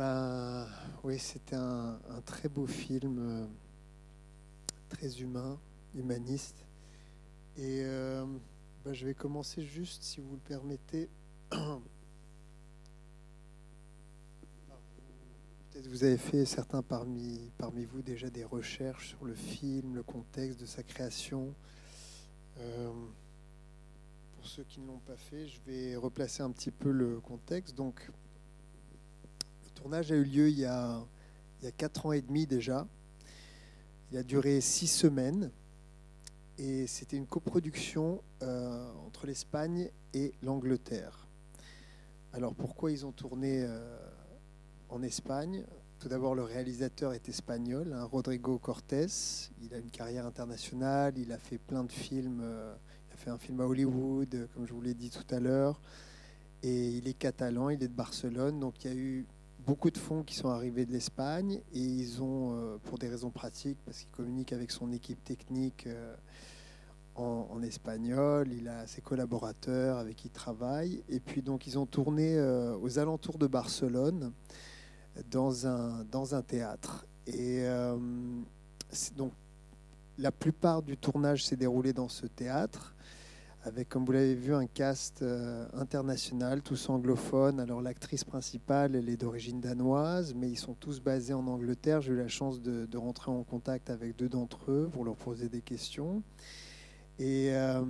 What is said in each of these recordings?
Ben oui, c'était un, très beau film, euh, très humain, humaniste. Et euh, ben, je vais commencer juste, si vous le permettez. Peut-être vous avez fait, certains parmi, vous, déjà des recherches sur le film, le contexte de sa création. Euh, pour ceux qui ne l'ont pas fait, je vais replacer un petit peu le contexte. Donc, tournage a eu lieu il y a, il y a 4 ans et demi déjà. Il a duré 6 semaines. Et c'était une coproduction euh, entre l'Espagne et l'Angleterre. Alors pourquoi ils ont tourné euh, en Espagne? Tout d'abord, le réalisateur est espagnol, hein, Rodrigo Cortés. Il a une carrière internationale, il a fait plein de films. euh, il a fait un film à Hollywood, comme je vous l'ai dit tout à l'heure. Et il est catalan, il est de Barcelone. Donc il y a eu beaucoup de fonds qui sont arrivés de l'Espagne et ils ont, euh, pour des raisons pratiques, parce qu'il communique avec son équipe technique euh, en, espagnol, il a ses collaborateurs avec qui il travaille. Et puis donc ils ont tourné euh, aux alentours de Barcelone dans un, dans un théâtre. Et donc la plupart du tournage s'est déroulé dans ce théâtre avec, comme vous l'avez vu, un cast euh, international, tous anglophones. Alors l'actrice principale, elle est d'origine danoise, mais ils sont tous basés en Angleterre. J'ai eu la chance de, rentrer en contact avec deux d'entre eux pour leur poser des questions. Et, euh,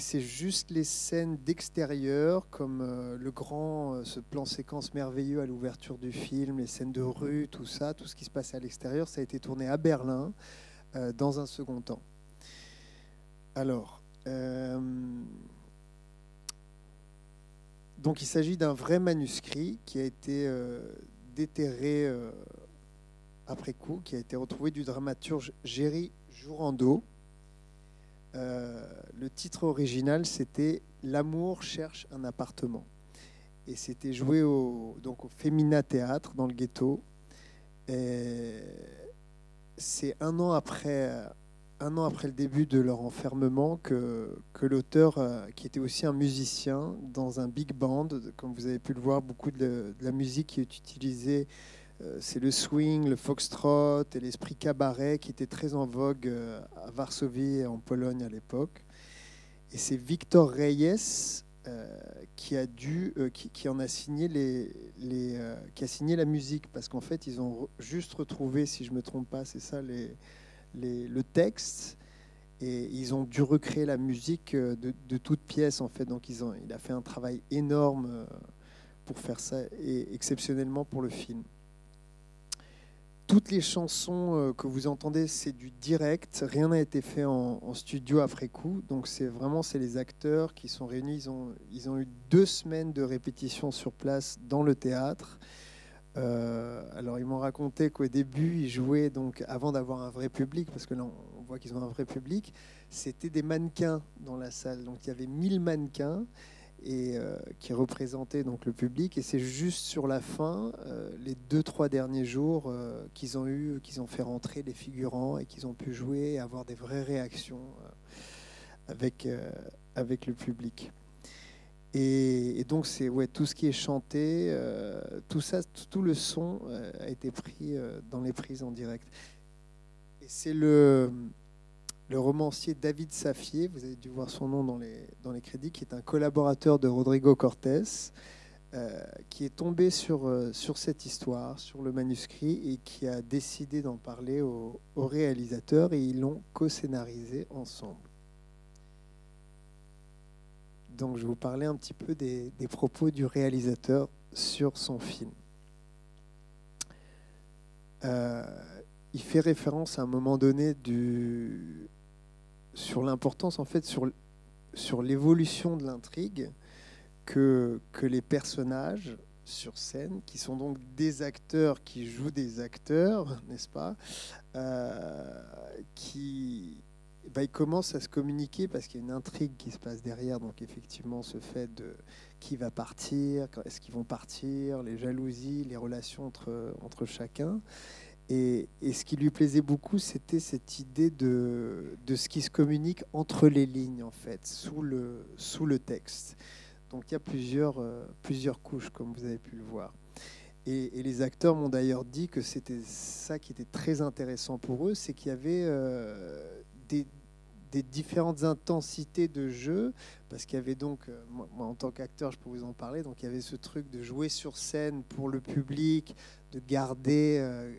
c'est juste les scènes d'extérieur, comme euh, le grand, ce plan séquence merveilleux à l'ouverture du film, les scènes de rue, tout ça, tout ce qui se passait à l'extérieur, ça a été tourné à Berlin dans un second temps. Alors, euh, donc il s'agit d'un vrai manuscrit qui a été euh, déterré euh, après coup, qui a été retrouvé du dramaturge Géry Jourando. Le titre original, c'était L'amour cherche un appartement. Et c'était joué au, donc au Femina Théâtre dans le ghetto. Et C'est un an après un an après le début de leur enfermement que, l'auteur, euh, qui était aussi un musicien dans un big band, comme vous avez pu le voir, beaucoup de, la musique qui est utilisée, euh, c'est le swing, le foxtrot et l'esprit cabaret qui était très en vogue euh, à Varsovie et en Pologne à l'époque. Et c'est Victor Reyes qui a dû, qui, en a signé les, qui a signé la musique parce qu'en fait ils ont juste retrouvé, si je me trompe pas, c'est ça les le texte et ils ont dû recréer la musique euh, de, de toutes pièces en fait. Donc ils ont, il a fait un travail énorme euh, pour faire ça et exceptionnellement pour le film. Toutes les chansons euh, que vous entendez, c'est du direct. Rien n'a été fait en, en studio après coup. Donc c'est vraiment c'est les acteurs qui sont réunis. Ils ont, ils ont eu deux semaines de répétition sur place dans le théâtre. Euh, alors ils m'ont raconté qu'au début ils jouaient donc avant d'avoir un vrai public parce que là on voit qu'ils ont un vrai public c'était des mannequins dans la salle. Donc il y avait 1000 mannequins et euh, qui représentaient donc le public. Et c'est juste sur la fin euh, les deux trois derniers jours qu'ils ont eu qu'ils ont fait rentrer les figurants et qu'ils ont pu jouer et avoir des vraies réactions avec le public et, donc, c'est ouais, tout ce qui est chanté, euh, tout ça, tout, le son euh, a été pris euh, dans les prises en direct. Et c'est le, le romancier David Safier, vous avez dû voir son nom dans les, dans les crédits, qui est un collaborateur de Rodrigo Cortés, qui est tombé sur, sur cette histoire, sur le manuscrit, et qui a décidé d'en parler au, au réalisateur, et ils l'ont co-scénarisé ensemble. Donc je vais vous parler un petit peu des, propos du réalisateur sur son film. Euh, il fait référence à un moment donné sur l'importance, en fait, sur, sur l'évolution de l'intrigue que, que les personnages sur scène, qui sont donc des acteurs qui jouent des acteurs, n'est-ce pas, euh, qui, bah, ils commencent à se communiquer parce qu'il y a une intrigue qui se passe derrière. Donc effectivement, ce fait de qui va partir, est-ce qu'ils vont partir, les jalousies, les relations entre, entre chacun. Et, et ce qui lui plaisait beaucoup, c'était cette idée de, de ce qui se communique entre les lignes, en fait, sous le, sous le texte. Donc il y a plusieurs, euh, plusieurs couches, comme vous avez pu le voir. Et, les acteurs m'ont d'ailleurs dit que c'était ça qui était très intéressant pour eux, c'est qu'il y avait euh, des, différentes intensités de jeu, parce qu'il y avait donc, euh, moi, en tant qu'acteur, je peux vous en parler, donc il y avait ce truc de jouer sur scène pour le public, de garder, euh,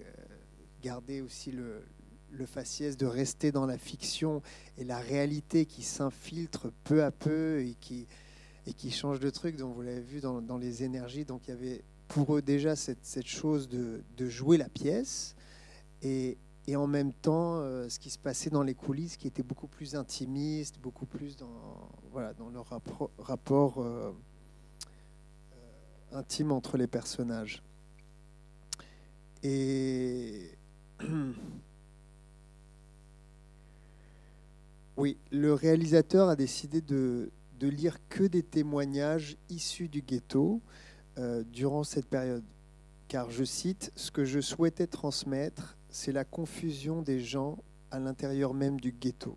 garder aussi le, le faciès, de rester dans la fiction et la réalité qui s'infiltre peu à peu et qui, et qui change de truc. Donc vous l'avez vu dans, dans les énergies, donc il y avait pour eux déjà cette, cette chose de, de, jouer la pièce et, et en même temps euh, ce qui se passait dans les coulisses qui était beaucoup plus intimiste, beaucoup plus dans, voilà, dans leur rapport, euh, euh, intime entre les personnages. Et oui, le réalisateur a décidé de, lire que des témoignages issus du ghetto durant cette période. Car je cite, ce que je souhaitais transmettre, c'est la confusion des gens à l'intérieur même du ghetto.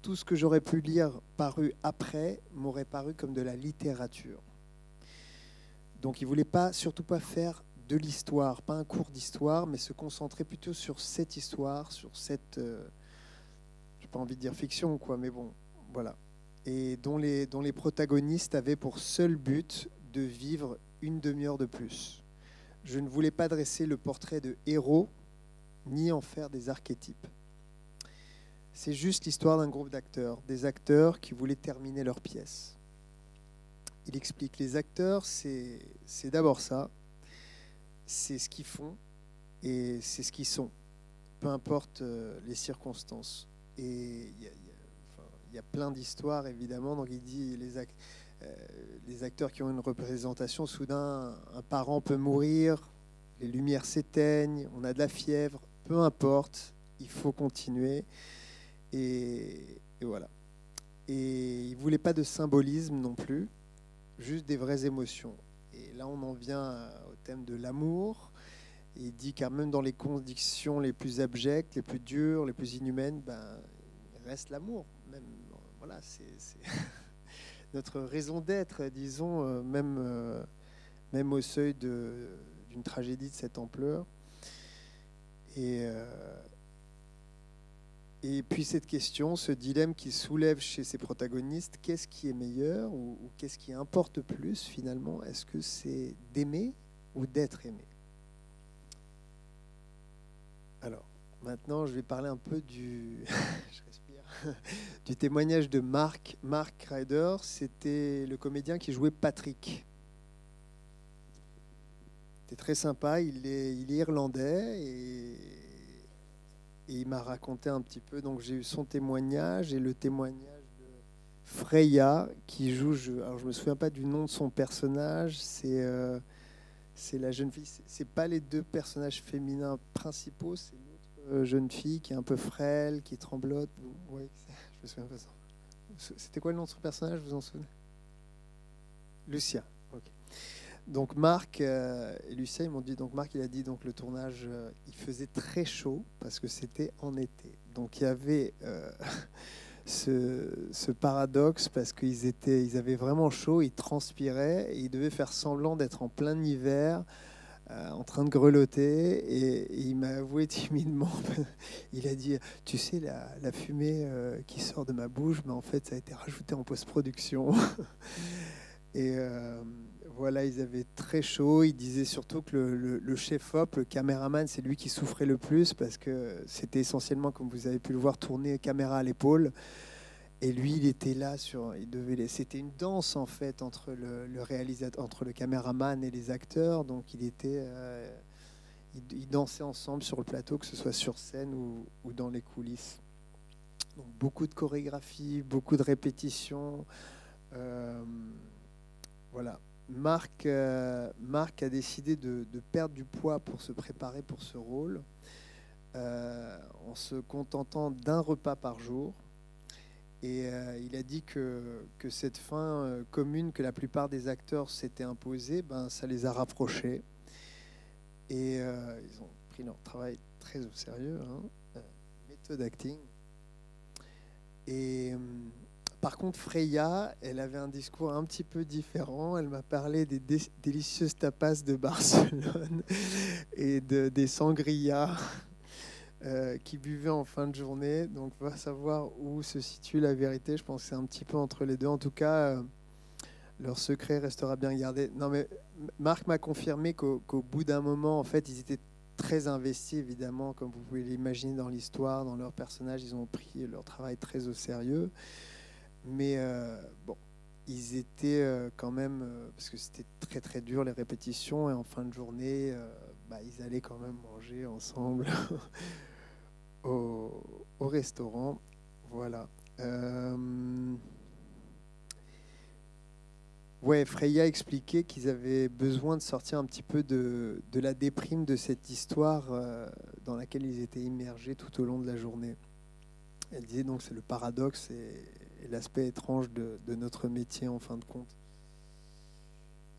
Tout ce que j'aurais pu lire paru après m'aurait paru comme de la littérature. Donc il ne voulait pas, surtout pas faire de l'histoire, pas un cours d'histoire, mais se concentrer plutôt sur cette histoire, sur cette, euh, je n'ai pas envie de dire fiction, quoi, mais bon, voilà, et dont les, dont les protagonistes avaient pour seul but de vivre une demi-heure de plus. Je ne voulais pas dresser le portrait de héros, ni en faire des archétypes. C'est juste l'histoire d'un groupe d'acteurs, des acteurs qui voulaient terminer leur pièce. Il explique, les acteurs, c'est d'abord ça, c'est ce qu'ils font et c'est ce qu'ils sont, peu importe euh, les circonstances. Et il y, a plein d'histoires, évidemment, donc il dit euh, les acteurs qui ont une représentation, soudain, un parent peut mourir, les lumières s'éteignent, on a de la fièvre, peu importe, il faut continuer. Et, voilà. Et il ne voulait pas de symbolisme non plus, juste des vraies émotions. Et là, on en vient au thème de l'amour. Il dit car même dans les conditions les plus abjectes, les plus dures, les plus inhumaines, ben, il reste l'amour. Même, voilà, c'est notre raison d'être, disons, euh, même, euh, même au seuil d'une tragédie de cette ampleur. Et, euh, et puis cette question, ce dilemme qui soulève chez ces protagonistes, qu'est-ce qui est meilleur ou, qu'est-ce qui importe plus finalement? Est-ce que c'est d'aimer ou d'être aimé? Alors, maintenant, je vais parler un peu du... du témoignage de Mark. Mark Ryder, c'était le comédien qui jouait Patrick. Très sympa, il est, il est irlandais et, il m'a raconté un petit peu. Donc j'ai eu son témoignage et le témoignage de Freya qui joue. Je, alors je me souviens pas du nom de son personnage. C'est euh, c'est la jeune fille. C'est pas les deux personnages féminins principaux. C'est euh, jeune fille qui est un peu frêle, qui tremblote. Ouais, je me souviens pas. C'était quoi le nom de son personnage, vous en souvenez? Lucia. Donc Marc euh, et Lucia, ils m'ont dit, donc Marc, il a dit, donc le tournage, euh, il faisait très chaud parce que c'était en été. Donc il y avait ce, ce, paradoxe parce qu'ils étaient, ils avaient vraiment chaud, ils transpiraient et ils devaient faire semblant d'être en plein hiver euh, en train de grelotter et, il m'a avoué timidement, il a dit, tu sais, la, fumée euh, qui sort de ma bouche, mais en fait, ça a été rajouté en post-production. et euh, voilà, ils avaient très chaud. Il disait surtout que le, chef-op, le caméraman, c'est lui qui souffrait le plus parce que c'était essentiellement, comme vous avez pu le voir, tourner caméra à l'épaule. Et lui, il était là sur, c'était une danse en fait entre le, réalisateur, entre le caméraman et les acteurs. Donc il était, euh, il, dansait ensemble sur le plateau, que ce soit sur scène ou, dans les coulisses. Donc beaucoup de chorégraphie, beaucoup de répétitions. Euh, voilà. Marc, euh, Marc a décidé de, perdre du poids pour se préparer pour ce rôle, en se contentant d'un repas par jour. Et euh, il a dit que, cette fin euh, commune que la plupart des acteurs s'étaient imposée, ben, ça les a rapprochés. Et euh, ils ont pris leur travail très au sérieux, hein, méthode acting. Et par contre, Freya, elle avait un discours un petit peu différent. Elle m'a parlé des délicieuses tapas de Barcelone et de, des sangrias euh, qui buvaient en fin de journée. Donc, on va savoir où se situe la vérité. Je pense que c'est un petit peu entre les deux. En tout cas, euh, leur secret restera bien gardé. Non, mais Marc m'a confirmé qu'au bout d'un moment, en fait, ils étaient très investis, évidemment, comme vous pouvez l'imaginer dans l'histoire, dans leurs personnages. Ils ont pris leur travail très au sérieux. Mais euh, bon, ils étaient euh, quand même, euh, parce que c'était très très dur les répétitions, et en fin de journée, bah, ils allaient quand même manger ensemble au, au, restaurant. Voilà. Ouais, Freya expliquait qu'ils avaient besoin de sortir un petit peu de, de la déprime de cette histoire dans laquelle ils étaient immergés tout au long de la journée. Elle disait donc c'est le paradoxe et, l'aspect étrange de, notre métier en fin de compte.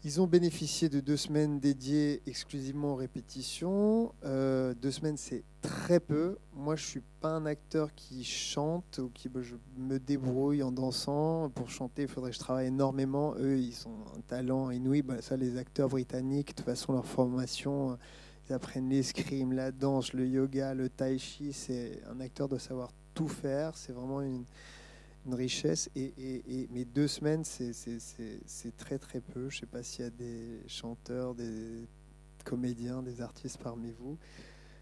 Ils ont bénéficié de deux semaines dédiées exclusivement aux répétitions. Euh, deux semaines, c'est très peu. Moi, je suis pas un acteur qui chante ou qui bah, me débrouille en dansant. Pour chanter, il faudrait que je travaille énormément. Eux, ils sont un talent inouï. Bah, ça, les acteurs britanniques, de toute façon, leur formation, ils apprennent l'escrime, la danse, le yoga, le tai chi. C'est un acteur de savoir tout faire. C'est vraiment une une richesse. Et, et, mais deux semaines, c'est très très peu. Je ne sais pas s'il y a des chanteurs, des comédiens, des artistes parmi vous.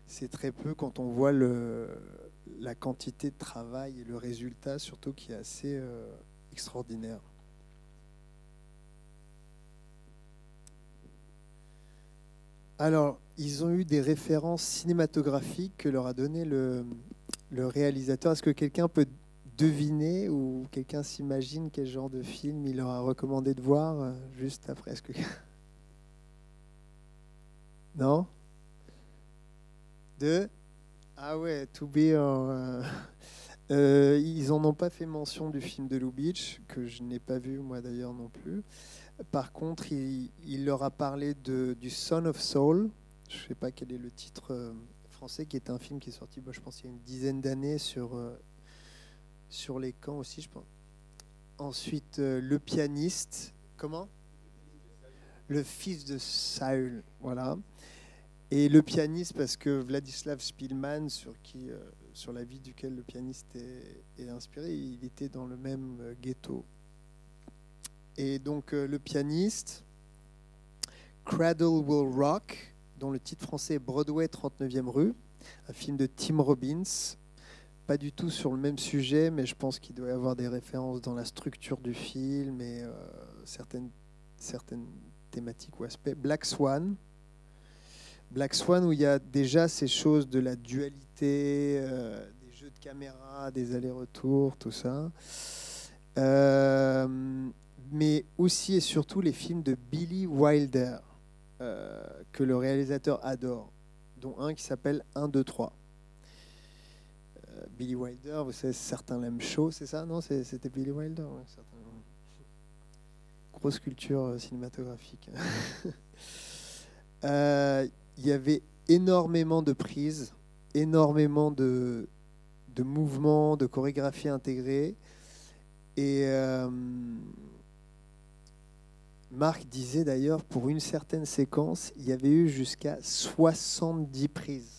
C'est très peu quand on voit la quantité de travail et le résultat, surtout qui est assez euh, extraordinaire. Alors, ils ont eu des références cinématographiques que leur a donné le, le réalisateur. Est-ce que quelqu'un peut deviner ou quelqu'un s'imagine quel genre de film il leur a recommandé de voir euh, juste après ce que... Non De Ah ouais, To Be euh, euh, ils en ont pas fait mention du film de Lou Beach, que je n'ai pas vu moi d'ailleurs non plus. Par contre, il, leur a parlé de, du Son of Soul. Je ne sais pas quel est le titre français, qui est un film qui est sorti, je pense, il y a une dizaine d'années sur sur les camps aussi, je pense. Ensuite, euh, le pianiste. Comment? Le fils de Saül, voilà. Et le pianiste, parce que Vladislav Spielmann, sur, qui, euh, sur la vie duquel le pianiste est, inspiré, il était dans le même euh, ghetto. Et donc, le pianiste, Cradle Will Rock, dont le titre français est Broadway 39e rue, un film de Tim Robbins, pas du tout sur le même sujet, mais je pense qu'il doit y avoir des références dans la structure du film et euh, certaines, certaines thématiques ou aspects. Black Swan. Black Swan, où il y a déjà ces choses de la dualité, euh, des jeux de caméra, des allers-retours, tout ça. Euh, mais aussi et surtout les films de Billy Wilder, que le réalisateur adore, dont un qui s'appelle 1, 2, 3. Billy Wilder, vous savez, certains l'aiment chaud, c'est ça Non, c'était Billy Wilder. Grosse culture euh, cinématographique. Euh, il y avait énormément de prises, énormément de, de mouvements, de chorégraphies intégrées. Et euh, Marc disait d'ailleurs, pour une certaine séquence, il y avait eu jusqu'à 70 prises.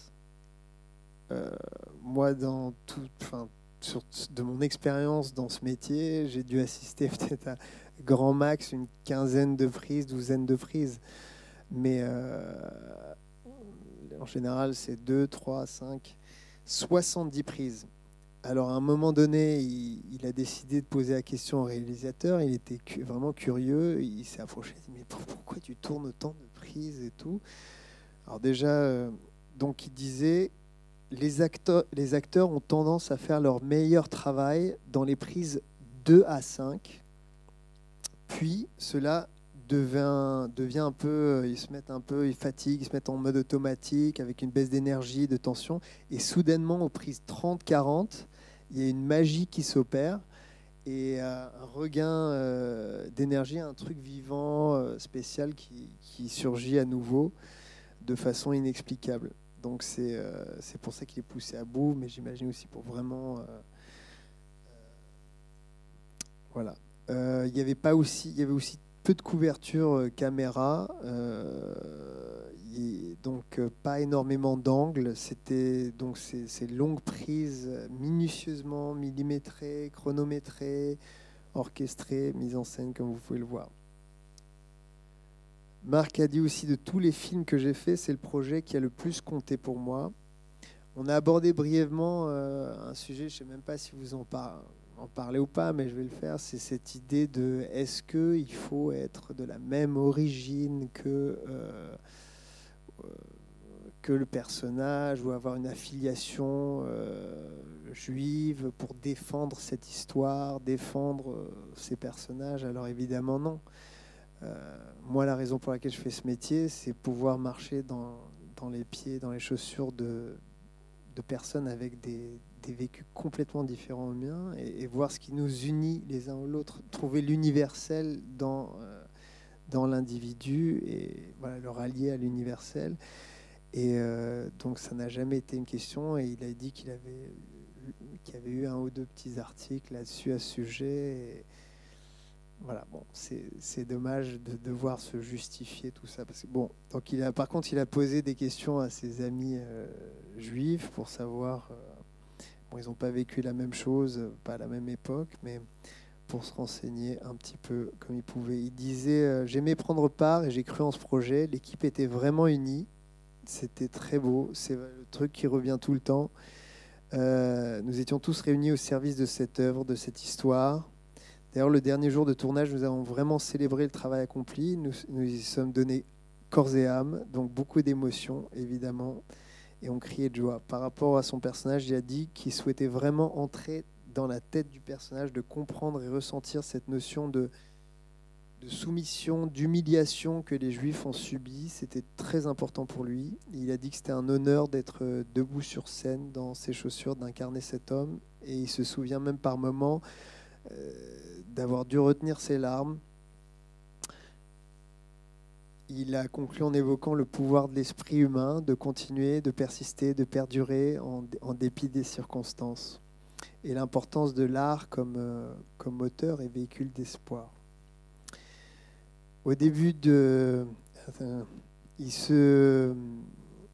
Euh, moi, dans tout, enfin, de mon expérience dans ce métier, j'ai dû assister peut-être à grand max une quinzaine de prises, douzaine de prises. Mais euh, en général, c'est 2, 3, 5, 70 prises. Alors à un moment donné, il, a décidé de poser la question au réalisateur. Il était vraiment curieux. Il s'est approché. Il dit mais pourquoi tu tournes autant de prises et tout? Alors déjà, euh, donc il disait les acteurs, ont tendance à faire leur meilleur travail dans les prises 2 à 5. Puis cela devient, un peu, ils se mettent un peu, ils fatiguent, ils se mettent en mode automatique avec une baisse d'énergie, de tension. Et soudainement, aux prises 30-40, il y a une magie qui s'opère et euh, un regain euh, d'énergie, un truc vivant, euh, spécial qui surgit à nouveau de façon inexplicable. Donc euh, c'est pour ça qu'il est poussé à bout, mais j'imagine aussi pour vraiment euh, Voilà. il y avait aussi, y avait aussi peu de couverture caméra, donc pas énormément d'angles. C'était donc ces, longues prises minutieusement millimétrées, chronométrées, orchestrées, mises en scène comme vous pouvez le voir. Marc a dit aussi de tous les films que j'ai faits, c'est le projet qui a le plus compté pour moi. On a abordé brièvement euh, un sujet, je ne sais même pas si vous en, parlez ou pas, mais je vais le faire, c'est cette idée de est-ce qu'il faut être de la même origine que, euh, euh, que le personnage ou avoir une affiliation juive pour défendre cette histoire, défendre ces personnages? Alors évidemment non. Euh, moi, la raison pour laquelle je fais ce métier, c'est pouvoir marcher dans, les pieds, dans les chaussures de, personnes avec des, vécus complètement différents aux miens et, voir ce qui nous unit les uns aux autres, trouver l'universel dans, euh, dans l'individu et voilà, le rallier à l'universel. Et euh, donc, ça n'a jamais été une question. Et il a dit qu'il avait, avait eu un ou deux petits articles là-dessus à ce sujet. Et, voilà, bon, c'est dommage de devoir se justifier tout ça. Parce que, bon, donc il a, par contre, il a posé des questions à ses amis euh, juifs pour savoir. Euh, ils n'ont pas vécu la même chose, pas à la même époque, mais pour se renseigner un petit peu comme il pouvait. Il disait euh, J'aimais prendre part et j'ai cru en ce projet. L'équipe était vraiment unie. C'était très beau. C'est le truc qui revient tout le temps. nous étions tous réunis au service de cette œuvre, de cette histoire. D'ailleurs, le dernier jour de tournage, nous avons vraiment célébré le travail accompli. Nous, nous y sommes donnés corps et âme, donc beaucoup d'émotions, évidemment, et on criait de joie. Par rapport à son personnage, il a dit qu'il souhaitait vraiment entrer dans la tête du personnage, de comprendre et ressentir cette notion de, de soumission, d'humiliation que les Juifs ont subi. C'était très important pour lui. Il a dit que c'était un honneur d'être debout sur scène dans ses chaussures, d'incarner cet homme. Et il se souvient même par moments euh, d'avoir dû retenir ses larmes. Il a conclu en évoquant le pouvoir de l'esprit humain de continuer, de persister, de perdurer en, dépit des circonstances, et l'importance de l'art comme, euh, moteur et véhicule d'espoir. Au début de... il se...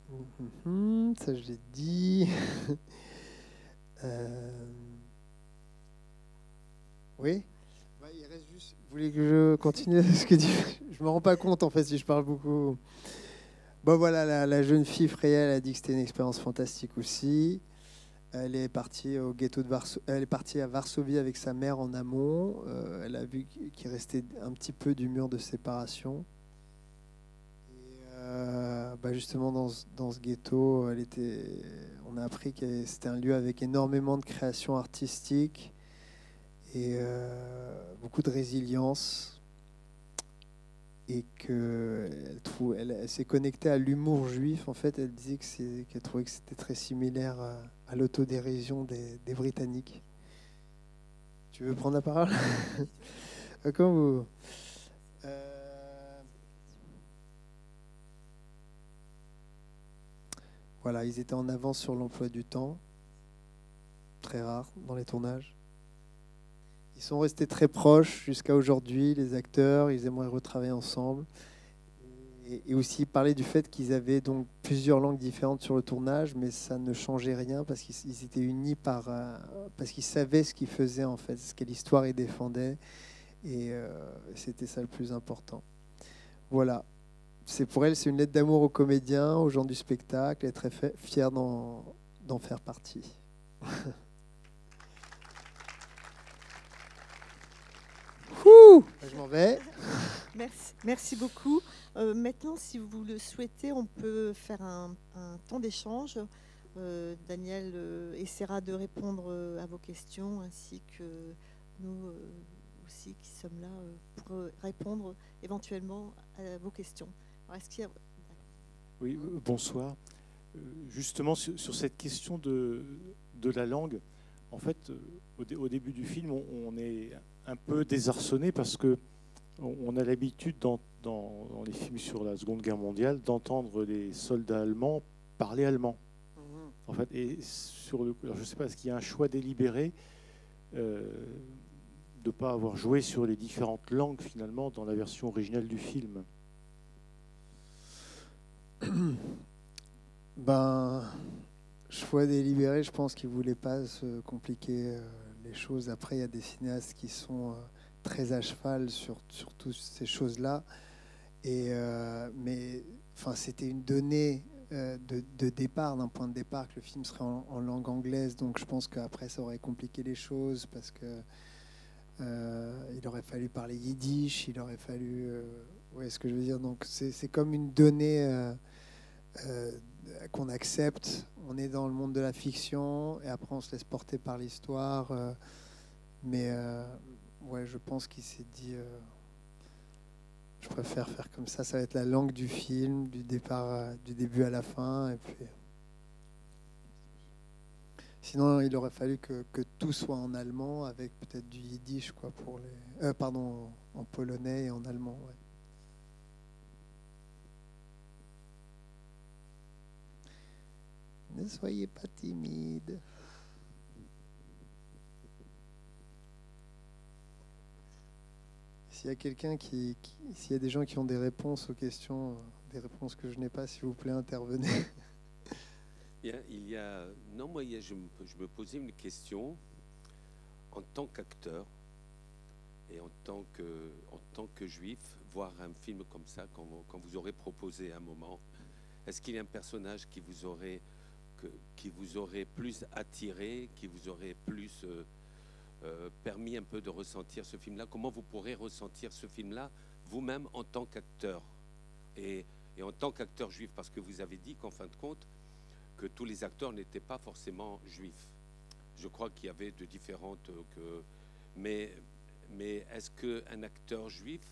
Ça, je l'ai dit. euh... Oui bah, Il reste juste. Vous voulez que je continue ce que Je me rends pas compte en fait si je parle beaucoup. Bon voilà, la, jeune fille Freya, a dit que c'était une expérience fantastique aussi. Elle est partie au ghetto de Elle est partie à Varsovie avec sa mère en amont. Euh, elle a vu qu'il restait un petit peu du mur de séparation. Et euh, bah, justement dans, dans, ce ghetto. On a appris que c'était un lieu avec énormément de création artistique et euh, beaucoup de résilience et qu'elle elle, elle, s'est connectée à l'humour juif. En fait, elle disait qu'elle trouvait que c'était très similaire à, l'autodérision des, des, Britanniques. Tu veux prendre la parole? Comme vous. Euh, voilà, ils étaient en avance sur l'emploi du temps, très rare dans les tournages. Ils sont restés très proches jusqu'à aujourd'hui, les acteurs, ils aimeraient retravailler ensemble. Et, aussi parler du fait qu'ils avaient donc plusieurs langues différentes sur le tournage, mais ça ne changeait rien parce qu'ils étaient unis par, euh, parce qu'ils savaient ce qu'ils faisaient en fait, ce que l'histoire ils défendaient, et euh, c'était ça le plus important. Voilà. C'est pour elle, c'est une lettre d'amour aux comédiens, aux gens du spectacle, est très fière d'en faire partie. je m'en vais. Merci, merci beaucoup. Euh, maintenant, si vous le souhaitez, on peut faire un, temps d'échange. Euh, Daniel euh, essaiera de répondre à vos questions, ainsi que nous aussi qui sommes là pour répondre éventuellement à vos questions. Oui, bonsoir. Justement, sur, cette question de, de, la langue, en fait, au, au début du film, on, on est un peu désarçonné parce que on a l'habitude dans, les films sur la Seconde Guerre mondiale d'entendre les soldats allemands parler allemand. Mhm. En fait, et sur le, je ne sais pas, est-ce qu'il y a un choix délibéré euh, de ne pas avoir joué sur les différentes langues finalement dans la version originale du film? Ben, choix délibéré, je pense qu'il ne voulait pas se compliquer euh, choses. Après, il y a des cinéastes qui sont euh, très à cheval sur, sur toutes ces choses-là. Et, euh, mais enfin, c'était une donnée de, de, départ, d'un point de départ, que le film serait en, langue anglaise. Donc je pense qu'après, ça aurait compliqué les choses parce que il aurait fallu parler yiddish, il aurait fallu. Voyez ce que je veux dire Donc c'est comme une donnée euh, qu'on accepte. On est dans le monde de la fiction et après on se laisse porter par l'histoire. Euh, mais euh, ouais, je pense qu'il s'est dit je préfère faire comme ça. Ça va être la langue du film, du départ, du début à la fin. Et puis, sinon, il aurait fallu que, que, tout soit en allemand, avec peut-être du yiddish, quoi, pour les, pardon, en polonais et en allemand. Ne soyez pas timide. S'il y a des gens qui ont des réponses aux questions, euh, des réponses que je n'ai pas, s'il vous plaît, intervenez. Non, moi, je, me, posais une question en tant qu'acteur et en tant que, juif, voir un film comme ça, quand vous aurez proposé un moment, est-ce qu'il y a un personnage qui vous aurait qui vous aurait plus attiré, qui vous aurait plus euh, euh, permis un peu de ressentir ce film-là. Comment vous pourrez ressentir ce film-là vous-même en tant qu'acteur? Et, en tant qu'acteur juif Parce que vous avez dit qu'en fin de compte, que tous les acteurs n'étaient pas forcément juifs. Je crois qu'il y avait de différentes... Euh, mais est-ce qu'un acteur juif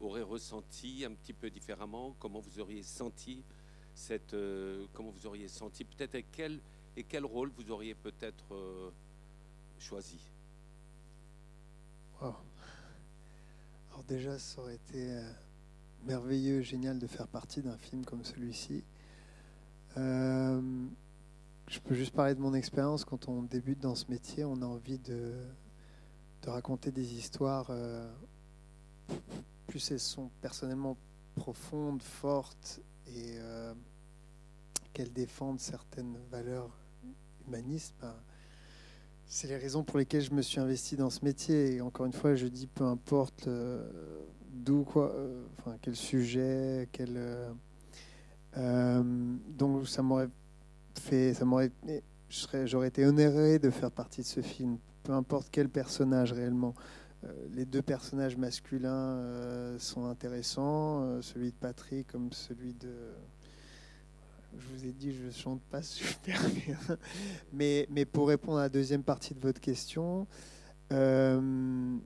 aurait ressenti un petit peu différemment? Comment vous auriez senti cette, euh, comment vous auriez senti, peut-être et quel, et quel rôle vous auriez peut-être euh, choisi? Alors déjà, ça aurait été euh, merveilleux, génial de faire partie d'un film comme celui-ci. je peux juste parler de mon expérience. Quand on débute dans ce métier, on a envie de, de raconter des histoires. plus elles sont personnellement profondes, fortes et euh, qu'elle défende certaines valeurs humanistes, ben, c'est les raisons pour lesquelles je me suis investi dans ce métier. Et encore une fois, je dis peu importe euh, d'où, quoi, euh, enfin, quel sujet, quel. donc ça m'aurait fait, ça m'aurait, j'aurais été honoré de faire partie de ce film, peu importe quel personnage réellement. Les deux personnages masculins sont intéressants, celui de Patrick comme celui de je vous ai dit, je chante pas super bien. Mais, mais pour répondre à la deuxième partie de votre question, euh,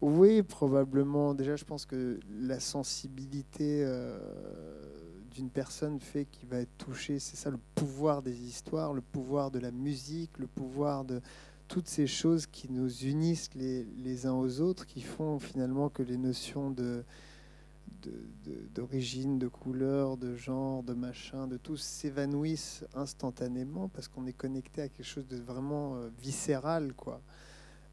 oui, probablement. Déjà, je pense que la sensibilité euh, d'une personne fait qu'il va être touché. C'est ça le pouvoir des histoires, le pouvoir de la musique, le pouvoir de toutes ces choses qui nous unissent les, uns aux autres, qui font finalement que les notions d'origine, de, couleur, de genre, de machin, de tout s'évanouissent instantanément parce qu'on est connecté à quelque chose de vraiment euh, viscéral, quoi.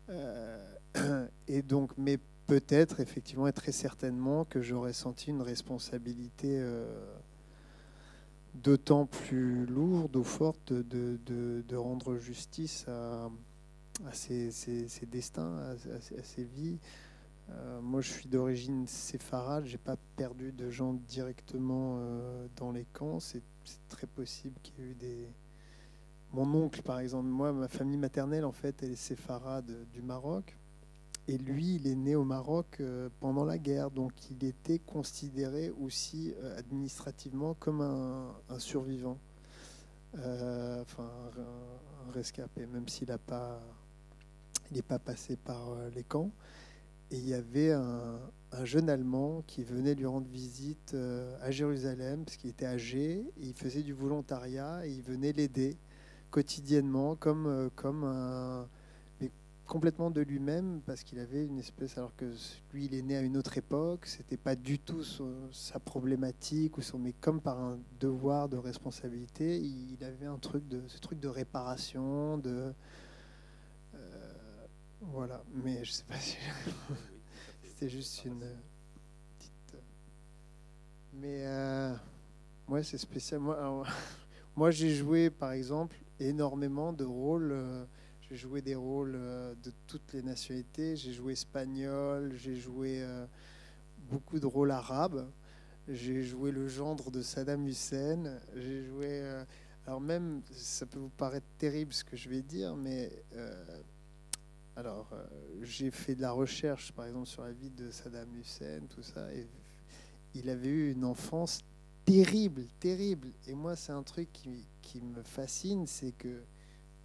Euh, et donc, mais peut-être effectivement et très certainement que j'aurais senti une responsabilité euh, d'autant plus lourde ou forte de, rendre justice à, à ces, destins, à, ces vies. Euh, moi, je suis d'origine séfarade. J'ai pas perdu de gens directement euh, dans les camps. C'est très possible qu'il y ait eu des. Mon oncle, par exemple, moi, ma famille maternelle, en fait, elle est séfarade du Maroc. Et lui, il est né au Maroc euh, pendant la guerre, donc il était considéré aussi administrativement comme un, survivant, enfin un, rescapé, même s'il n'a pas, il n'est pas passé par les camps. Et il y avait un, jeune Allemand qui venait lui rendre visite euh, à Jérusalem, parce qu'il était âgé, il faisait du volontariat, et il venait l'aider quotidiennement, comme, euh, comme un, mais complètement de lui-même, parce qu'il avait une espèce, alors que lui, il est né à une autre époque, c'était pas du tout sa problématique, ou son, mais comme par un devoir de responsabilité, il avait un truc de, ce truc de réparation, de Voilà, mais je sais pas si c'était juste une petite. Mais euh, ouais, c'est spécial. Moi, j'ai joué, par exemple, énormément de rôles. euh, J'ai joué des rôles euh, de toutes les nationalités. J'ai joué espagnol. J'ai joué euh, beaucoup de rôles arabes. J'ai joué le gendre de Saddam Hussein. J'ai joué. euh, alors même, ça peut vous paraître terrible ce que je vais dire, mais euh, alors euh, j'ai fait de la recherche, par exemple, sur la vie de Saddam Hussein, tout ça, et il avait eu une enfance terrible, terrible. Et moi, c'est un truc qui, qui me fascine, c'est que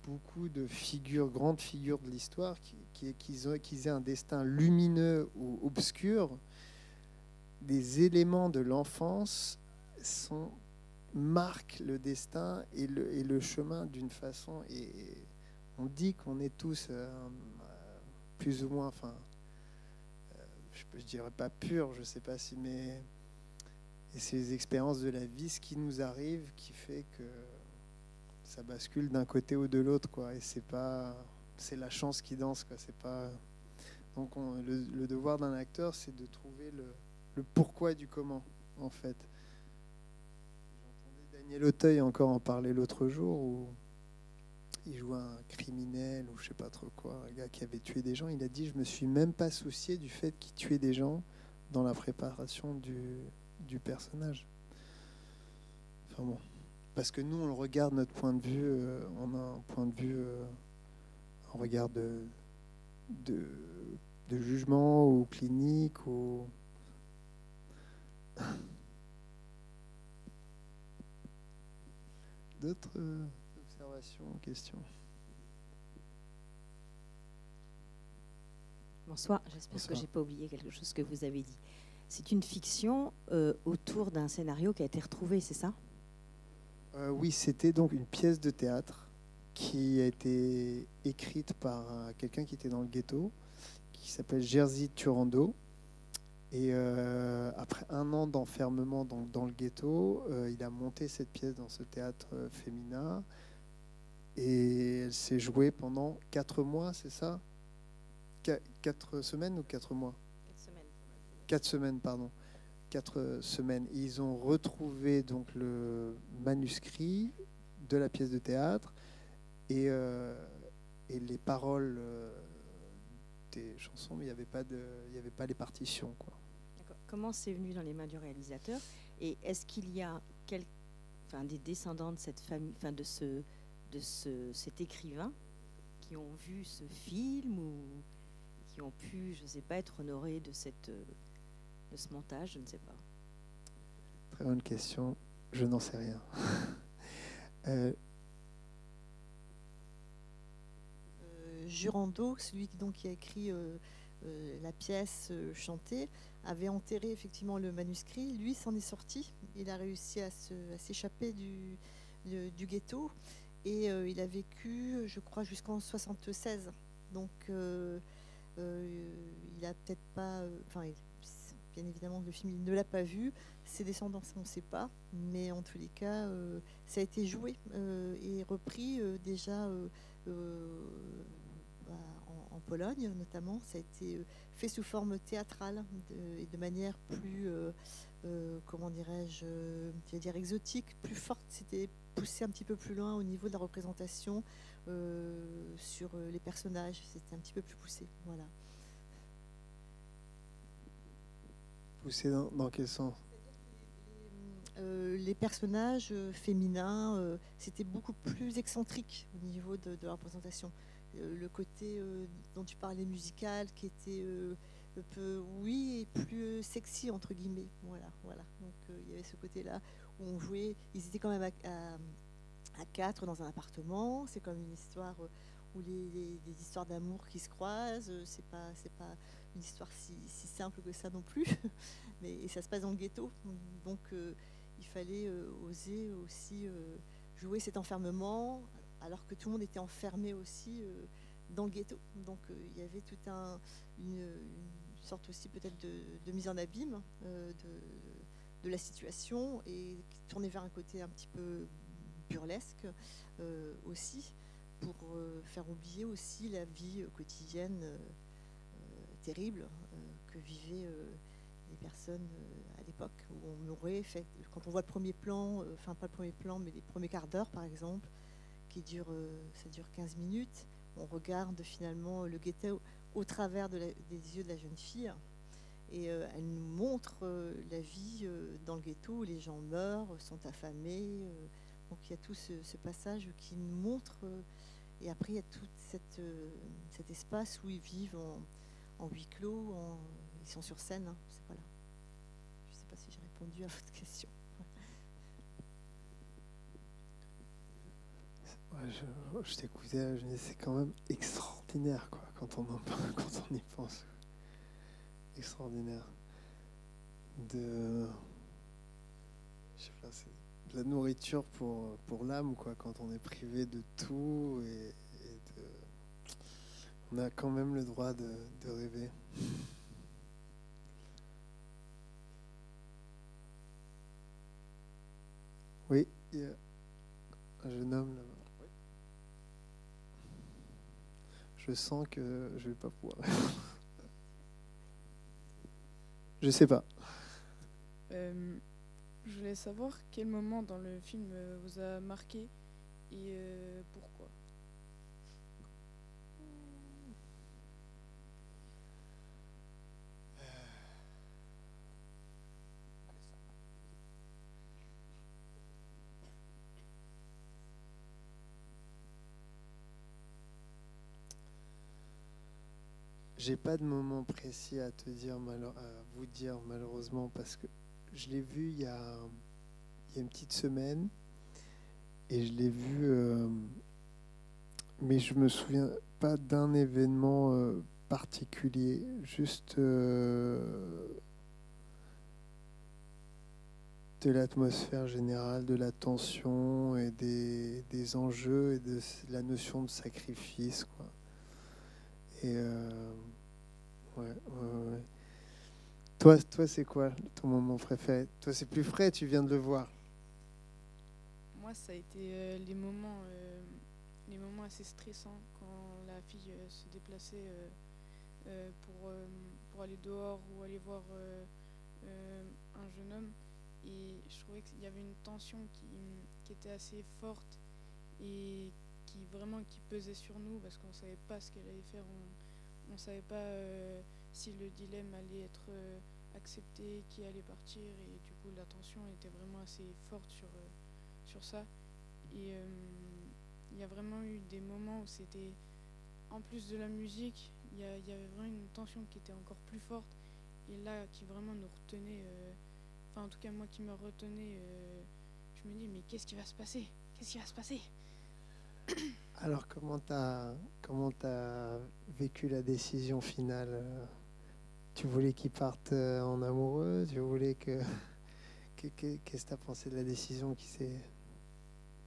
beaucoup de figures, grandes figures de l'histoire, qui, qui, qu'ils ont- qu'ils aient un destin lumineux ou obscur, des éléments de l'enfance sont marquent le destin et le, et le chemin d'une façon. Et on dit qu'on est tous euh, plus ou moins, enfin, euh, je, je dirais pas pur, je sais pas si, mais c'est les expériences de la vie, ce qui nous arrive, qui fait que ça bascule d'un côté ou de l'autre, quoi. Et c'est pas, c'est la chance qui danse, quoi. C'est pas. Donc on- le, le devoir d'un acteur, c'est de trouver le, le pourquoi du comment, en fait. J'entendais Daniel Auteuil encore en parler l'autre jour où il jouait un criminel ou je sais pas trop quoi, un gars qui avait tué des gens. Il a dit Je me suis même pas soucié du fait qu'il tuait des gens dans la préparation du, personnage. Enfin bon. Parce que nous, on le regarde, notre point de vue, euh, on a un point de vue, euh, un regard de, de, de jugement ou clinique ou. D'autres euh, observations, questions Bonsoir, j'espère que j'ai pas oublié quelque chose que vous avez dit. C'est une fiction euh, autour d'un scénario qui a été retrouvé, c'est ça? Euh, oui, c'était donc une pièce de théâtre qui a été écrite par euh, quelqu'un qui était dans le ghetto, qui s'appelle Jerzy Turando. Et euh, après un an d'enfermement dans, dans le ghetto, euh, il a monté cette pièce dans ce théâtre féminin. Et elle s'est jouée pendant quatre mois, c'est ça? Qua- Quatre semaines ou quatre mois? Quatre semaines, pardon, quatre euh, semaines. Ils ont retrouvé donc le manuscrit de la pièce de théâtre et, euh, et les paroles euh, des chansons, mais il n'y avait pas de, il y avait pas les partitions, quoi. Comment c'est venu dans les mains du réalisateur? Et est-ce qu'il y a quel- enfin, des descendants de cette famille, enfin, de, ce, de ce, cet écrivain qui ont vu ce film ou qui ont pu, je ne sais pas, être honorés de, cette, de ce montage Je ne sais pas. Très bonne question. Je n'en sais rien. Euh, Euh, Jurando, celui qui, donc, qui a écrit euh, euh, la pièce euh, chantée, avait enterré effectivement le manuscrit. Lui s'en est sorti. Il a réussi à s'échapper du, du- du ghetto. Et euh, il a vécu, je crois, jusqu'en 76. Donc, euh, euh, il a peut-être pas. Enfin, bien évidemment, le film, il ne l'a pas vu. Ses descendants, on ne sait pas. Mais en tous les cas, ça a été joué et repris déjà bah, en, Pologne, notamment. Ça a été fait sous forme théâtrale et de manière plus, comment dirais-je, dire exotique, plus forte. Poussé un petit peu plus loin au niveau de la représentation euh, sur euh, les personnages. C'était un petit peu plus poussé. Voilà. poussé dans, dans quel sens? Euh, les personnages féminins, euh, c'était beaucoup plus excentrique au niveau de, de la représentation. Euh, le côté dont tu parlais musical, qui était un peu, oui, et plus sexy entre guillemets. Voilà, voilà. Donc il y avait ce côté-là Ils étaient quand même à, quatre dans un appartement. C'est comme une histoire euh, où les, histoires d'amour qui se croisent. Euh, C'est pas, pas une histoire si, si simple que ça non plus. Mais et ça se passe dans le ghetto. Donc euh, il fallait oser aussi jouer cet enfermement, alors que tout le monde était enfermé aussi dans le ghetto. Donc il y avait toute un, une, sorte aussi peut-être de, mise en abîme de la situation et tournait vers un côté un petit peu burlesque euh, aussi. pour faire oublier aussi la vie quotidienne terrible que vivaient les personnes à l'époque où on mourait. Quand on voit le premier plan, enfin pas le premier plan, mais les premiers quarts d'heure par exemple, qui dure, ça dure 15 minutes, on regarde finalement le ghetto au travers des yeux de la jeune fille. Et elle nous montre la vie dans le ghetto où les gens meurent, sont affamés. donc il y a tout ce, passage qui nous montre. et après, il y a tout cet espace où ils vivent en, huis clos. ils sont sur scène. Hein, Je ne sais pas si j'ai répondu à votre question. je, t'écoutais, c'est quand même extraordinaire quand on y pense. Extraordinaire. De, de la nourriture pour, pour l'âme, quoi, quand on est privé de tout et, de, on a quand même le droit de, de rêver. Oui, il y a un jeune homme là-bas. je sens que je vais pas pouvoir. je sais pas. Euh, je voulais savoir quel moment dans le film vous a marqué et euh, pourquoi. J'ai pas de moment précis à te dire, à vous dire malheureusement, parce que je l'ai vu il y, a, une petite semaine et je l'ai vu, euh, mais je me souviens pas d'un événement euh, particulier, juste euh, de l'atmosphère générale, de la tension et des, des, enjeux et de la notion de sacrifice. Quoi. Et toi, toi c'est quoi ton moment préféré? Toi, c'est plus frais, tu viens de le voir. Moi, ça a été euh, les, moments, euh, les moments assez stressants quand la fille euh, se déplaçait pour, pour aller dehors ou aller voir un jeune homme. Et je trouvais qu'il y avait une tension qui, qui, était assez forte et qui vraiment qui pesait sur nous parce qu'on ne savait pas ce qu'elle allait faire. On ne savait pas si le dilemme allait être euh, accepté, qui allait partir, et du coup la tension était vraiment assez forte sur, euh, sur ça. Et euh, il y a vraiment eu des moments où c'était, en plus de la musique, il y, y, avait vraiment une tension qui était encore plus forte, et là qui vraiment nous retenait, enfin en tout cas moi qui me retenais, je me dis mais qu'est-ce qui va se passer? Qu'est-ce qui va se passer? alors, comment tu comment vécu la décision finale tu voulais qu'ils partent euh, en amoureux Tu voulais que. Qu'est-ce que tu as pensé de la décision qui s'est.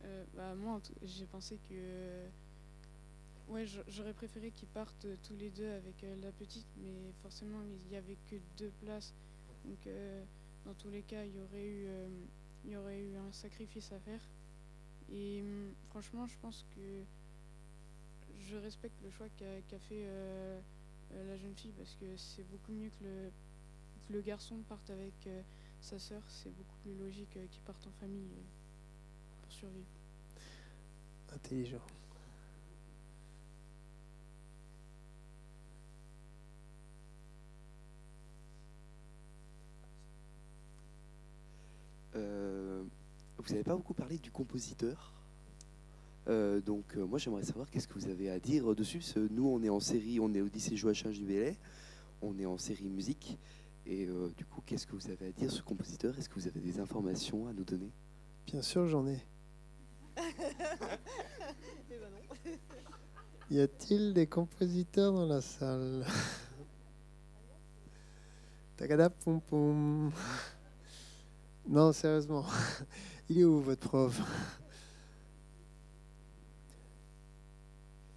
Euh, bah, moi, j'ai pensé que. Ouais, j'aurais préféré qu'ils partent tous les deux avec euh, la petite, mais forcément, il n'y avait que deux places. Donc, dans tous les cas, il y aurait eu un sacrifice à faire. Et hum, franchement, je pense que je respecte le choix qu'a fait euh, la jeune fille parce que c'est beaucoup mieux que le, garçon parte avec euh, sa sœur. C'est beaucoup plus logique euh, qu'il parte en famille pour survivre. Intelligent. Vous n'avez pas beaucoup parlé du compositeur. Euh, donc euh, moi j'aimerais savoir qu'est-ce que vous avez à dire dessus. nous on est en série, on est au lycée Joachim Juvelet, on est en série musique. Et euh, du coup, qu'est-ce que vous avez à dire ce compositeur? Est-ce que vous avez des informations à nous donner? Bien sûr, j'en ai. y a-t-il des compositeurs dans la salle? Tagada poum poum. Non, sérieusement. Il est où votre prof?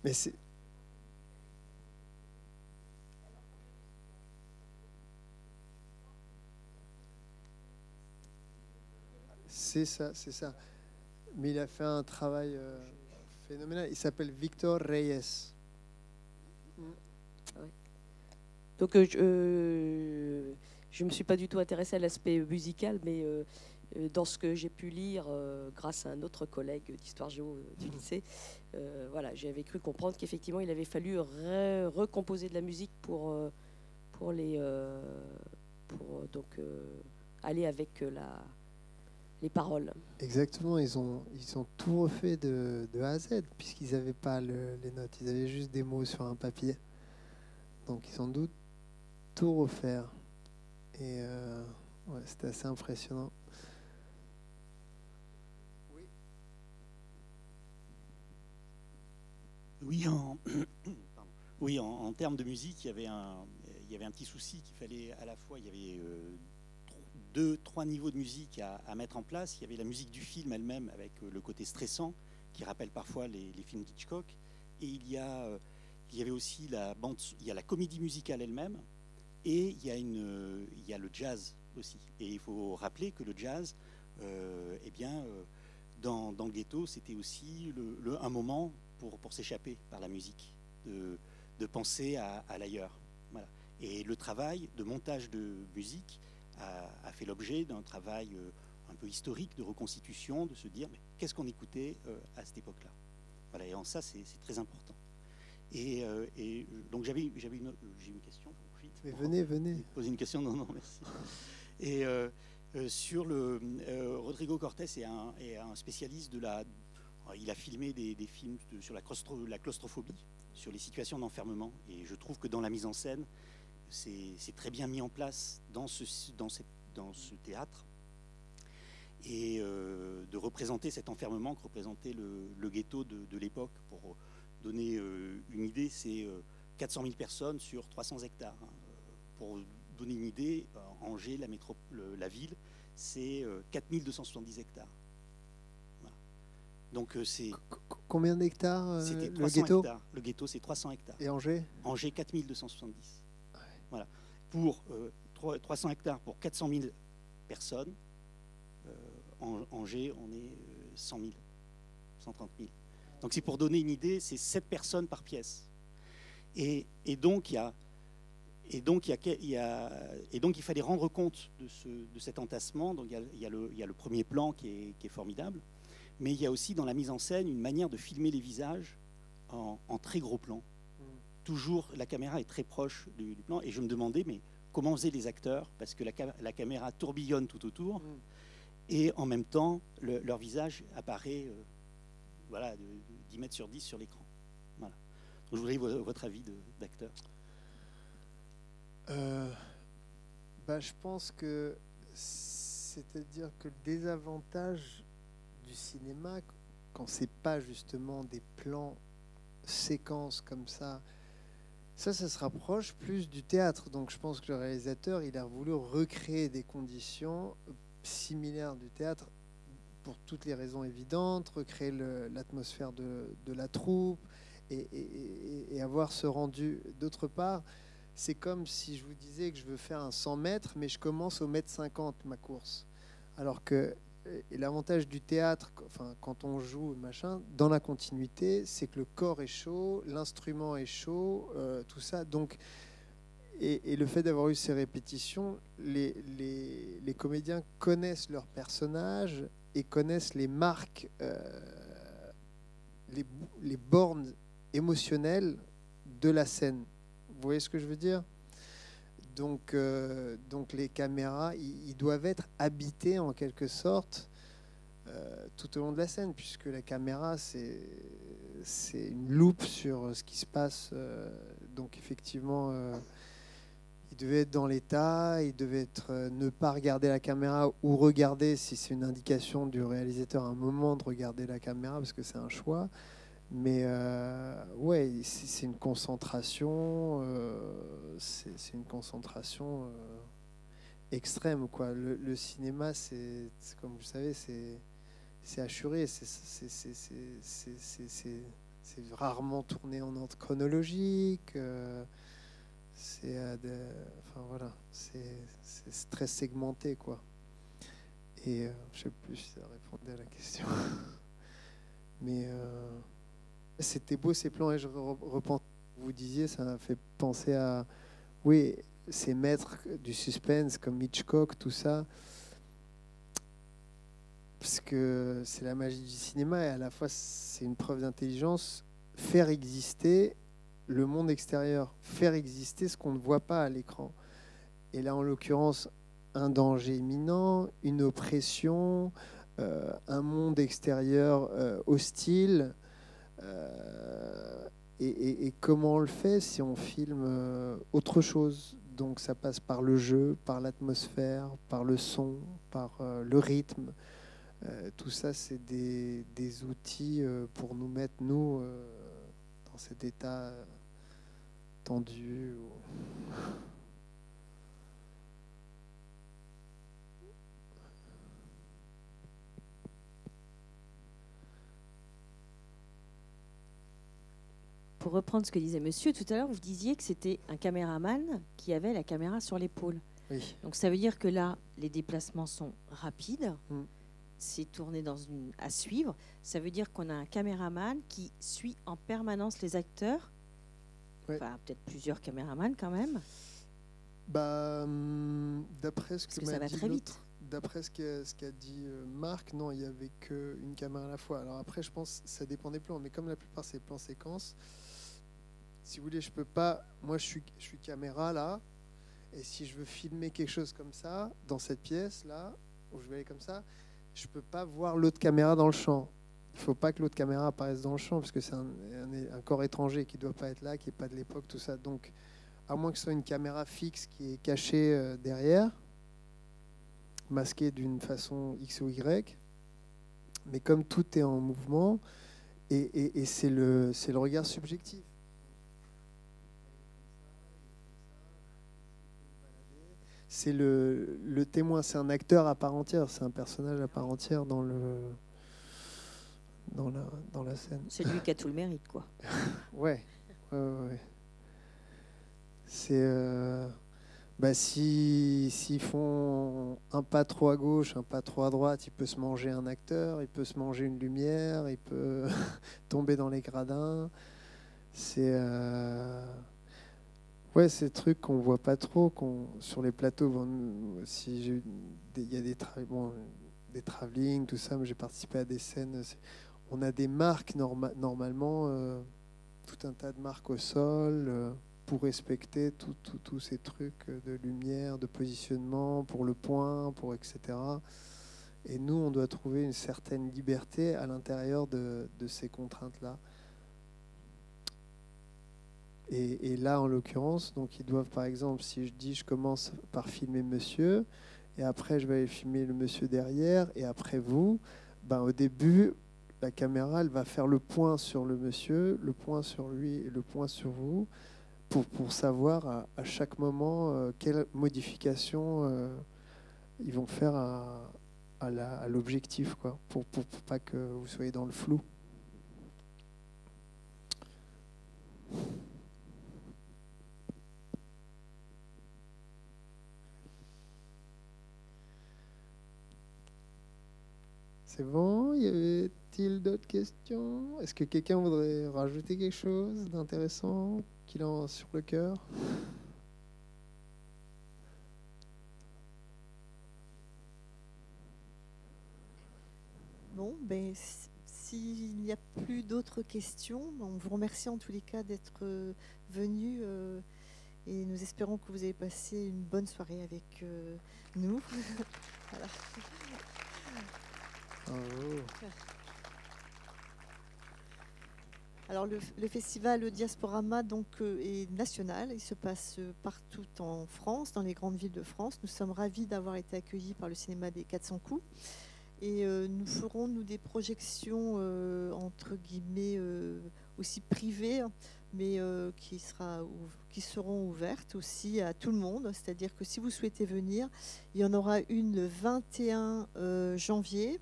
Mais c'est. C'est ça, c'est ça. Mais il a fait un travail euh, phénoménal. Il s'appelle Victor Reyes. Donc euh, je, euh, je me suis pas du tout intéressée à l'aspect musical, mais euh, euh, dans ce que j'ai pu lire euh, grâce à un autre collègue d'histoire géo euh, du lycée, euh, voilà, j'avais cru comprendre qu'effectivement il avait fallu recomposer de la musique pour, euh, pour les euh, pour euh, donc euh, aller avec euh, la les paroles. Exactement, ils ont, ils ont tout refait de, de A à Z, puisqu'ils n'avaient pas le- les notes, ils avaient juste des mots sur un papier. Donc ils ont dû tout refaire. Et euh, ouais, c'était assez impressionnant. Oui, en, termes de musique, il y avait un, petit souci qu'il fallait à la fois, il y avait euh, deux, trois niveaux de musique à, mettre en place. Il y avait la musique du film elle-même avec euh, le côté stressant qui rappelle parfois les, films d'Hitchcock, et il y euh, avait aussi la comédie musicale elle-même, et il y a le jazz aussi. Et il faut rappeler que le jazz, eh bien, dans, le ghetto, c'était aussi un moment pour, pour s'échapper par la musique, de, de penser à, à l'ailleurs. Voilà. Et le travail de montage de musique a, a fait l'objet d'un travail euh, un peu historique de reconstitution, de se dire mais qu'est-ce qu'on écoutait euh, à cette époque-là? Voilà, et en ça, c'est très important. Et, euh, et, donc j'avais j'avais une, j'ai une question, profite. Mais venez, venez. poser une question Non, non, merci. Et euh, sur le. euh, Rodrigo Cortés est un, est un spécialiste de la. Il a filmé des, films sur la, claustro- la claustrophobie, sur les situations d'enfermement. Et je trouve que dans la mise en scène, c'est très bien mis en place dans ce, théâtre. Et euh, de représenter cet enfermement que représentait le, ghetto de, l'époque. Pour donner euh, une idée, c'est euh, 400 000 personnes sur 300 hectares. hein. Pour donner une idée, euh, Angers, la, la ville, c'est euh, 4270 hectares. Donc euh, c'est Combien d'hectares euh, le 300 ghetto hectares. Le ghetto, c'est 300 hectares. Et Angers? Angers, 4270. Voilà. Pour euh, trois- 300 hectares pour 400 000 personnes, euh, en- Angers, on est euh, 100 000, 130 000. Donc c'est pour donner une idée, c'est 7 personnes par pièce. Et, et donc il y a et donc, il y a que- il y a- et donc, il fallait rendre compte de, ce, de cet entassement. Donc, il y a, il y a le, il y a le premier plan qui est, qui est formidable, mais il y a aussi dans la mise en scène une manière de filmer les visages en, en très gros plan. Toujours, la caméra est très proche du, du plan. Et je me demandais, mais comment faisaient les acteurs? Parce que la, ca- la caméra tourbillonne tout autour, et en même temps, le- leur visage apparaît euh, voilà, de, de 10 mètres sur 10 sur l'écran. Voilà. Donc, je voudrais vo- votre avis d'acteur. Euh, bah, je pense que c'est-à-dire que le désavantage du cinéma, quand c'est pas justement des plans séquences comme ça, ça, ça se rapproche plus du théâtre. Donc je pense que le réalisateur, il a voulu recréer des conditions similaires du théâtre pour toutes les raisons évidentes, recréer l'atmosphère de, de la troupe et- et avoir ce rendu. D'autre part, c'est comme si je vous disais que je veux faire un 100 mètres, mais je commence au mètre 50 ma course. Alors que et l'avantage du théâtre, enfin, quand on joue, machin, dans la continuité, c'est que le corps est chaud, l'instrument est chaud, euh, tout ça. Donc, et, le fait d'avoir eu ces répétitions, les, comédiens connaissent leurs personnages et connaissent les marques, euh, les bornes émotionnelles de la scène. Vous voyez ce que je veux dire? Donc, euh, donc les caméras, ils, doivent être habités en quelque sorte euh, tout au long de la scène, puisque la caméra, c'est une loupe sur ce qui se passe. euh, donc effectivement, il devait être dans l'état, il devait être ne pas regarder la caméra ou regarder si c'est une indication du réalisateur à un moment de regarder la caméra, parce que c'est un choix. Mais euh, ouais, c'est une concentration, euh, c'est une concentration euh, extrême. Quoi. Le, cinéma, c'est comme vous savez, c'est assuré, c'est- rarement tourné en ordre chronologique. euh, c'est euh, enfin voilà, c'est très segmenté quoi. Et euh, je sais plus si ça répondait à la question, mais euh, C'était beau ces plans et je repense, vous disiez, ça m'a fait penser à, oui, ces maîtres du suspense comme Hitchcock, tout ça. Parce que c'est la magie du cinéma et à la fois c'est une preuve d'intelligence. Faire exister le monde extérieur, faire exister ce qu'on ne voit pas à l'écran. Et là, en l'occurrence, un danger imminent, une oppression, euh, un monde extérieur euh, hostile. Euh, et, comment on le fait si on filme autre chose? Donc ça passe par le jeu, par l'atmosphère, par le son, par le rythme. tout ça, c'est des, des, outils pour nous mettre, nous, dans cet état tendu. Pour reprendre ce que disait monsieur tout à l'heure, vous disiez que c'était un caméraman qui avait la caméra sur l'épaule. Donc ça veut dire que là, les déplacements sont rapides. Mm. C'est tourné dans une à suivre. Ça veut dire qu'on a un caméraman qui suit en permanence les acteurs. Enfin, peut-être plusieurs caméramans quand même. Bah, hum, d'après ce que, ça va très vite. D'après ce qu'a dit euh, Marc, non, il n'y avait qu'une caméra à la fois. Alors après, je pense que ça dépend des plans, mais comme la plupart c'est plans séquences, si vous voulez, je peux pas. Moi, je suis, je suis caméra là, et si je veux filmer quelque chose comme ça, dans cette pièce là, où je vais aller comme ça, je peux pas voir l'autre caméra dans le champ. Il faut pas que l'autre caméra apparaisse dans le champ, parce que c'est un, corps étranger qui doit pas être là, qui est pas de l'époque, tout ça. Donc, à moins que ce soit une caméra fixe qui est cachée euh, derrière, masquée d'une façon X ou Y. Mais comme tout est en mouvement, et, c'est le regard subjectif. C'est le, le, témoin, c'est un acteur à part entière, c'est un personnage à part entière dans le dans la, dans la scène. C'est lui qui a tout le mérite, quoi. ouais, ouais, ouais. C'est euh, bah si s'ils font un pas trop à gauche, un pas trop à droite, il peut se manger un acteur, il peut se manger une lumière, il peut tomber dans les gradins. C'est euh, Ouais, ces trucs qu'on voit pas trop, qu'on sur les plateaux. si il y a des bon, des travelling, tout ça, j'ai participé à des scènes. On a des marques normalement, euh, tout un tas de marques au sol euh, pour respecter tous ces trucs de lumière, de positionnement, pour le point, pour etc. Et nous, on doit trouver une certaine liberté à l'intérieur de ces contraintes-là. Et, là, en l'occurrence, donc ils doivent, par exemple, si je dis je commence par filmer monsieur, et après je vais aller filmer le monsieur derrière, et après vous, ben, au début, la caméra, elle va faire le point sur le monsieur, le point sur lui et le point sur vous, pour, pour savoir à, chaque moment euh, quelle modification euh, ils vont faire à, l'objectif, pour, pour, pour pas que vous soyez dans le flou. C'est bon? Y avait-il d'autres questions? Est-ce que quelqu'un voudrait rajouter quelque chose d'intéressant qu'il a sur le cœur? Bon, ben, s'il n'y a plus d'autres questions, on vous remercie en tous les cas d'être euh, venu euh, et nous espérons que vous avez passé une bonne soirée avec euh, nous. Oh. Alors le, festival Diasporama donc euh, est national, il se passe partout en France, dans les grandes villes de France. Nous sommes ravis d'avoir été accueillis par le cinéma des 400 coups. Et euh, nous ferons nous des projections euh, entre guillemets aussi privées, mais qui seront ouvertes aussi à tout le monde. C'est-à-dire que si vous souhaitez venir, il y en aura une le 21 janvier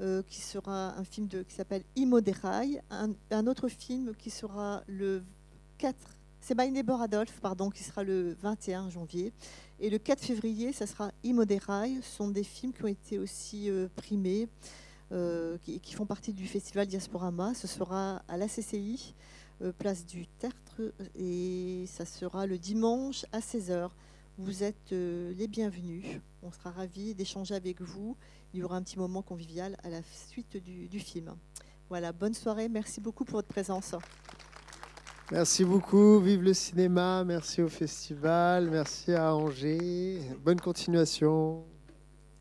euh, qui sera un film qui s'appelle Imoderai, un, un, autre film qui sera le 4, c'est My Neighbor pardon, qui sera le 21 janvier. Et le 4 février, ça sera Imoderai. Ce sont des films qui ont été aussi euh, primés. euh, qui, qui font partie du festival Diasporama. Ce sera à la CCI, euh, place du Tertre, et ça sera le dimanche à 16h. Vous êtes euh, les bienvenus. On sera ravis d'échanger avec vous. Il y aura un petit moment convivial à la suite du, du film. Voilà, bonne soirée. Merci beaucoup pour votre présence. Merci beaucoup. Vive le cinéma. Merci au festival. Merci à Angers. Bonne continuation.